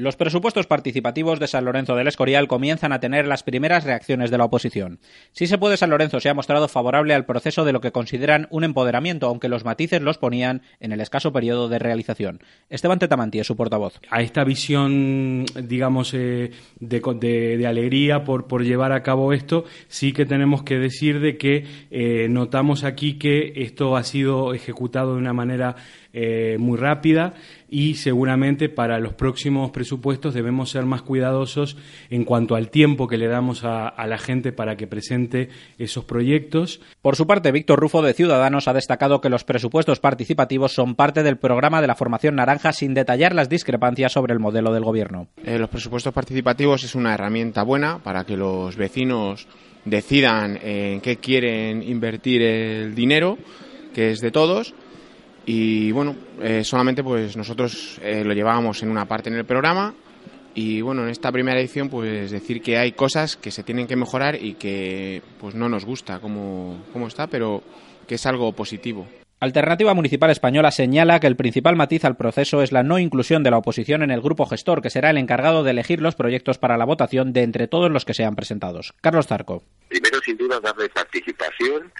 Los presupuestos participativos de San Lorenzo del Escorial comienzan a tener las primeras reacciones de la oposición. Si se puede, San Lorenzo se ha mostrado favorable al proceso de lo que consideran un empoderamiento, aunque los matices los ponían en el escaso periodo de realización. Esteban Tetamanti es su portavoz. A esta visión, digamos, eh, de, alegría por, por, llevar a cabo esto, sí que tenemos que decir de que eh, notamos aquí que esto ha sido ejecutado de una manera eh, muy rápida y seguramente para los próximos presupuestos debemos ser más cuidadosos en cuanto al tiempo que le damos a, la gente para que presente esos proyectos. Por su parte, Víctor Rufo de Ciudadanos ha destacado que los presupuestos participativos son parte del programa de la formación naranja sin detallar las discrepancias sobre el modelo del gobierno. Eh, los presupuestos participativos es una herramienta buena para que los vecinos decidan en qué quieren invertir el dinero, que es de todos y bueno, eh, solamente pues nosotros eh, lo llevábamos en una parte en el programa y bueno, en esta primera edición pues decir que hay cosas que se tienen que mejorar y que pues no nos gusta como, como está, pero que es algo positivo. Alternativa Municipal Española señala que el principal matiz al proceso es la no inclusión de la oposición en el grupo gestor, que será el encargado de elegir los proyectos para la votación de entre todos los que sean presentados. Carlos Zarco. Primero, sin duda, darle participación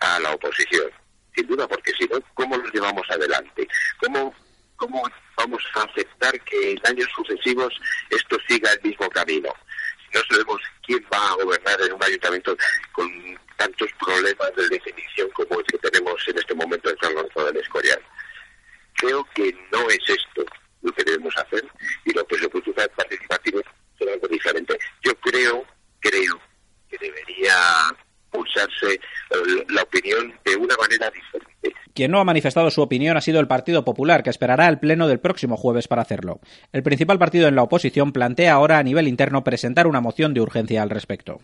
a la oposición sin duda, porque si no, ¿cómo nos llevamos adelante? ¿Cómo, ¿Cómo vamos a aceptar que en años sucesivos esto siga el mismo camino? No sabemos quién va a gobernar en un ayuntamiento con tantos problemas de definición como el que tenemos en este momento en San Lorenzo del Escorial. Creo que no es esto lo que debemos hacer y los presupuestos participativos son algo diferente. Yo creo, creo que debería eh. Quien no ha manifestado su opinión ha sido el Partido Popular, que esperará el pleno del próximo jueves para hacerlo. El principal partido en la oposición plantea ahora a nivel interno presentar una moción de urgencia al respecto.